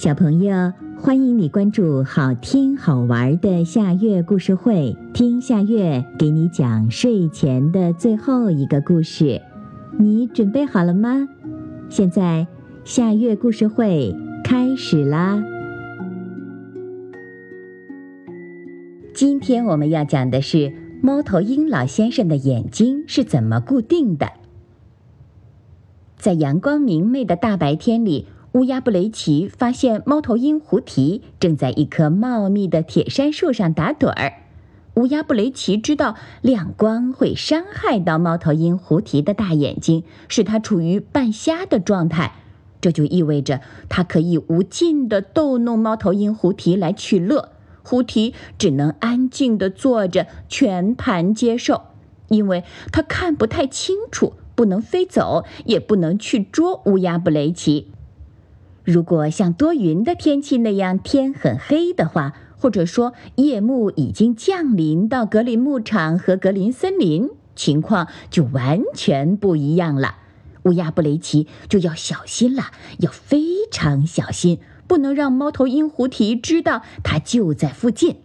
小朋友，欢迎你关注好听好玩的夏月故事会，听夏月给你讲睡前的最后一个故事。你准备好了吗？现在夏月故事会开始啦！今天我们要讲的是猫头鹰老先生的眼睛是怎么固定的。在阳光明媚的大白天里。乌鸦布雷奇发现猫头鹰胡提正在一棵茂密的铁杉树上打盹儿。乌鸦布雷奇知道亮光会伤害到猫头鹰胡提的大眼睛，使它处于半瞎的状态。这就意味着它可以无尽地逗弄猫头鹰胡提来取乐。胡提只能安静地坐着，全盘接受，因为它看不太清楚，不能飞走，也不能去捉乌鸦布雷奇。如果像多云的天气那样天很黑的话，或者说夜幕已经降临到格林牧场和格林森林，情况就完全不一样了。乌鸦布雷奇就要小心了，要非常小心，不能让猫头鹰胡提知道它就在附近。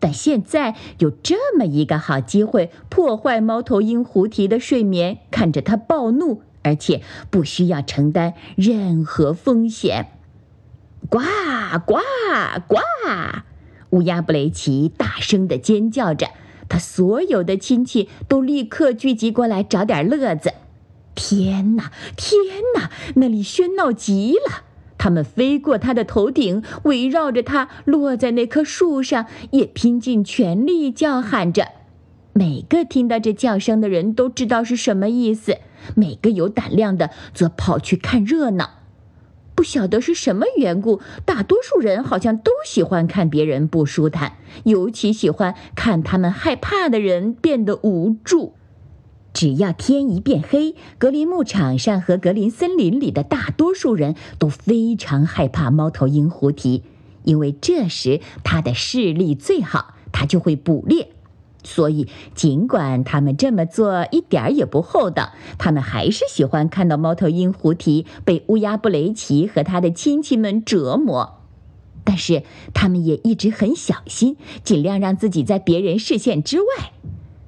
但现在有这么一个好机会，破坏猫头鹰胡提的睡眠，看着它暴怒。而且不需要承担任何风险。呱呱呱！乌鸦布雷奇大声地尖叫着，他所有的亲戚都立刻聚集过来找点乐子。天哪，天哪！那里喧闹极了。他们飞过他的头顶，围绕着他落在那棵树上，也拼尽全力叫喊着。每个听到这叫声的人都知道是什么意思。每个有胆量的则跑去看热闹。不晓得是什么缘故，大多数人好像都喜欢看别人不舒坦，尤其喜欢看他们害怕的人变得无助。只要天一变黑，格林牧场上和格林森林里的大多数人都非常害怕猫头鹰胡提，因为这时它的视力最好，它就会捕猎。所以，尽管他们这么做一点儿也不厚道，他们还是喜欢看到猫头鹰胡提被乌鸦布雷奇和他的亲戚们折磨。但是，他们也一直很小心，尽量让自己在别人视线之外。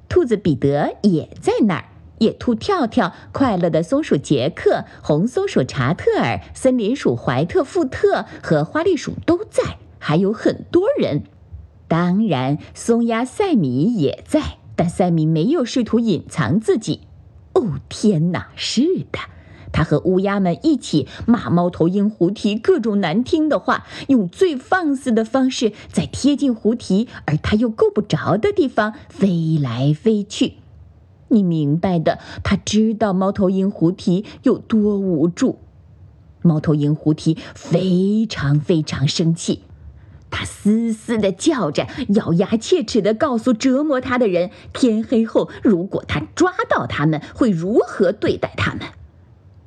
兔子彼得也在那儿，野兔跳跳、快乐的松鼠杰克、红松鼠查特尔、森林鼠怀特富特和花栗鼠都在，还有很多人。当然，松鸦塞米也在，但塞米没有试图隐藏自己。哦，天哪！是的，他和乌鸦们一起骂猫头鹰胡提各种难听的话，用最放肆的方式在贴近胡提而他又够不着的地方飞来飞去。你明白的，他知道猫头鹰胡提有多无助。猫头鹰胡提非常非常生气。他嘶嘶地叫着，咬牙切齿地告诉折磨他的人：天黑后，如果他抓到他们，会如何对待他们。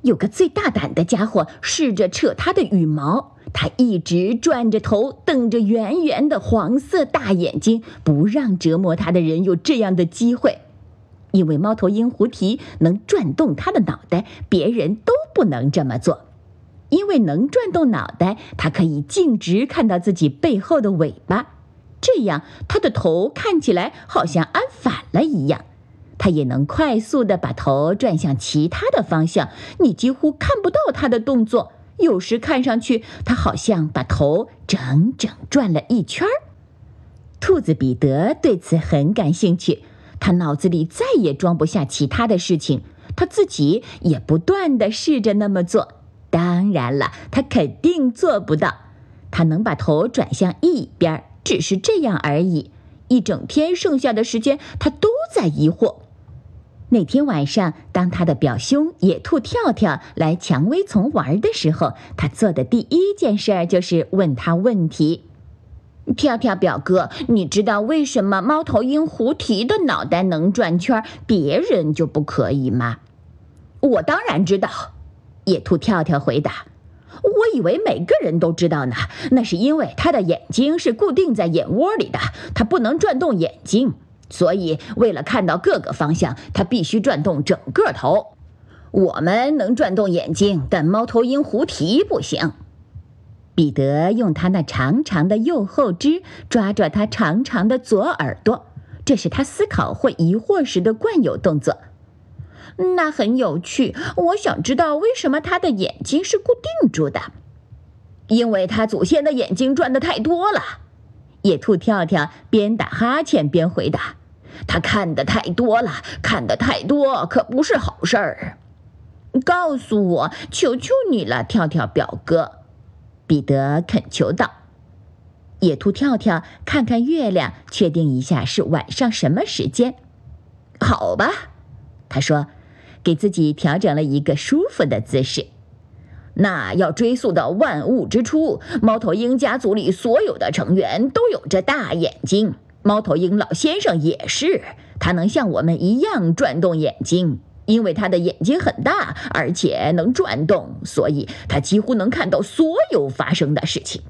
有个最大胆的家伙试着扯他的羽毛，他一直转着头，瞪着圆圆的黄色大眼睛，不让折磨他的人有这样的机会。因为猫头鹰胡提能转动他的脑袋，别人都不能这么做。因为能转动脑袋，它可以径直看到自己背后的尾巴，这样它的头看起来好像安反了一样。它也能快速地把头转向其他的方向，你几乎看不到它的动作。有时看上去，它好像把头整整转了一圈儿。兔子彼得对此很感兴趣，他脑子里再也装不下其他的事情，他自己也不断地试着那么做。当然了，他肯定做不到。他能把头转向一边，只是这样而已。一整天剩下的时间，他都在疑惑。那天晚上，当他的表兄野兔跳跳来蔷薇丛玩的时候，他做的第一件事就是问他问题：“跳跳表哥，你知道为什么猫头鹰胡提的脑袋能转圈，别人就不可以吗？”“我当然知道。”野兔跳跳回答：“我以为每个人都知道呢。那是因为他的眼睛是固定在眼窝里的，他不能转动眼睛，所以为了看到各个方向，他必须转动整个头。我们能转动眼睛，但猫头鹰胡提不行。”彼得用他那长长的右后肢抓抓他长长的左耳朵，这是他思考或疑惑时的惯有动作。那很有趣，我想知道为什么他的眼睛是固定住的。因为他祖先的眼睛转的太多了。野兔跳跳边打哈欠边回答：“他看的太多了，看的太多可不是好事儿。”告诉我，求求你了，跳跳表哥。彼得恳求道：“野兔跳跳，看看月亮，确定一下是晚上什么时间。”好吧，他说，给自己调整了一个舒服的姿势。那要追溯到万物之初，猫头鹰家族里所有的成员都有着大眼睛。猫头鹰老先生也是，他能像我们一样转动眼睛。因为他的眼睛很大，而且能转动，所以他几乎能看到所有发生的事情。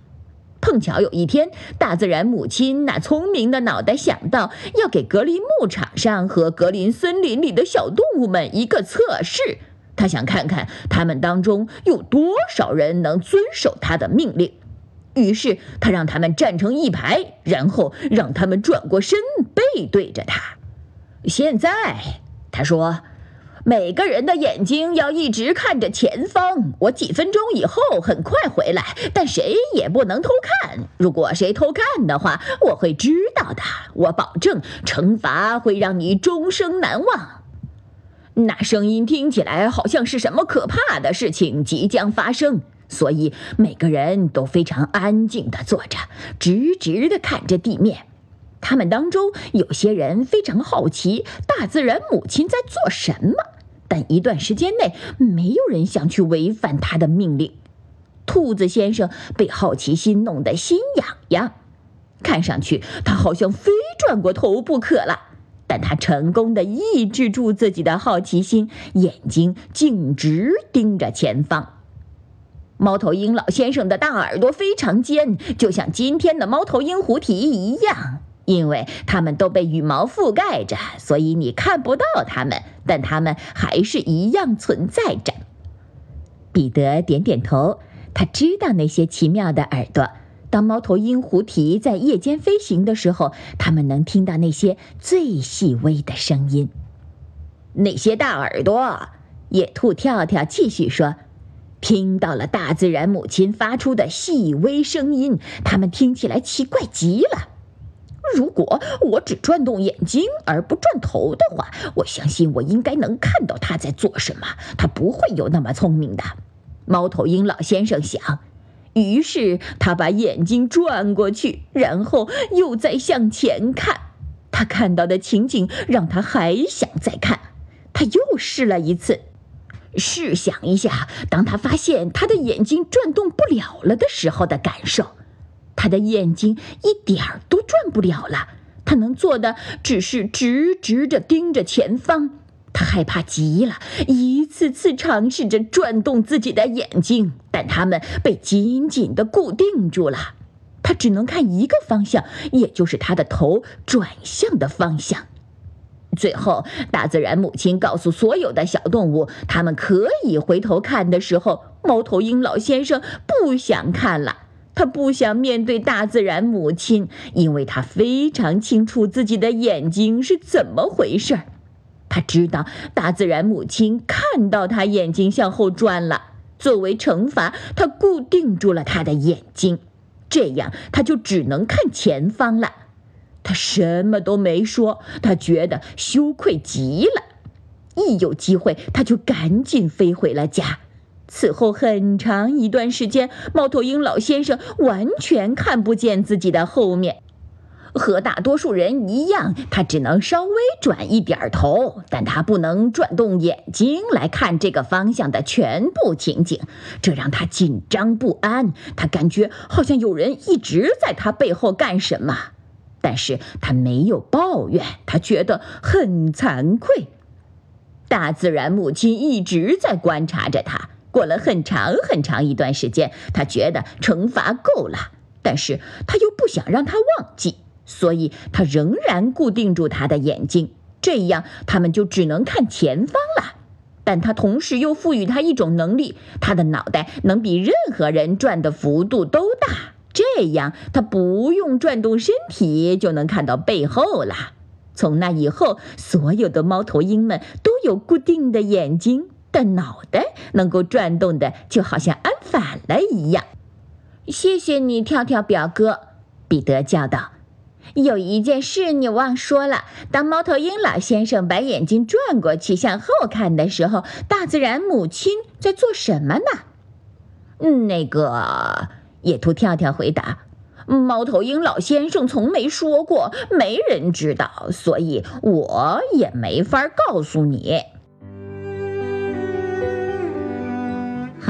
碰巧有一天，大自然母亲那聪明的脑袋想到要给格林牧场上和格林森林里的小动物们一个测试，他想看看他们当中有多少人能遵守他的命令。于是他让他们站成一排，然后让他们转过身，背对着他。现在，他说。每个人的眼睛要一直看着前方。我几分钟以后很快回来，但谁也不能偷看。如果谁偷看的话，我会知道的。我保证，惩罚会让你终生难忘。那声音听起来好像是什么可怕的事情即将发生，所以每个人都非常安静地坐着，直直地看着地面。他们当中有些人非常好奇，大自然母亲在做什么。但一段时间内，没有人想去违反他的命令。兔子先生被好奇心弄得心痒痒，看上去他好像非转过头不可了。但他成功的抑制住自己的好奇心，眼睛径直盯着前方。猫头鹰老先生的大耳朵非常尖，就像今天的猫头鹰狐蹄一样。因为它们都被羽毛覆盖着，所以你看不到它们，但它们还是一样存在着。彼得点点头，他知道那些奇妙的耳朵。当猫头鹰狐蹄在夜间飞行的时候，它们能听到那些最细微的声音。那些大耳朵，野兔跳跳继续说，听到了大自然母亲发出的细微声音，它们听起来奇怪极了。如果我只转动眼睛而不转头的话，我相信我应该能看到他在做什么。他不会有那么聪明的，猫头鹰老先生想。于是他把眼睛转过去，然后又再向前看。他看到的情景让他还想再看。他又试了一次。试想一下，当他发现他的眼睛转动不了了的时候的感受。他的眼睛一点儿都转不了了，他能做的只是直直着盯着前方。他害怕极了，一次次尝试着转动自己的眼睛，但它们被紧紧地固定住了。他只能看一个方向，也就是他的头转向的方向。最后，大自然母亲告诉所有的小动物，它们可以回头看的时候，猫头鹰老先生不想看了。他不想面对大自然母亲，因为他非常清楚自己的眼睛是怎么回事儿。他知道大自然母亲看到他眼睛向后转了，作为惩罚，他固定住了他的眼睛，这样他就只能看前方了。他什么都没说，他觉得羞愧极了。一有机会，他就赶紧飞回了家。此后很长一段时间，猫头鹰老先生完全看不见自己的后面。和大多数人一样，他只能稍微转一点头，但他不能转动眼睛来看这个方向的全部情景，这让他紧张不安。他感觉好像有人一直在他背后干什么，但是他没有抱怨，他觉得很惭愧。大自然母亲一直在观察着他。过了很长很长一段时间，他觉得惩罚够了，但是他又不想让他忘记，所以他仍然固定住他的眼睛，这样他们就只能看前方了。但它同时又赋予它一种能力，它的脑袋能比任何人转的幅度都大。这样，它不用转动身体就能看到背后了。从那以后，所有的猫头鹰们都有固定的眼睛，的脑袋能够转动的，就好像安反了一样。谢谢你，跳跳表哥，彼得叫道。有一件事你忘说了，当猫头鹰老先生把眼睛转过去向后看的时候，大自然母亲在做什么呢？那个野兔跳跳回答。猫头鹰老先生从没说过，没人知道，所以我也没法告诉你。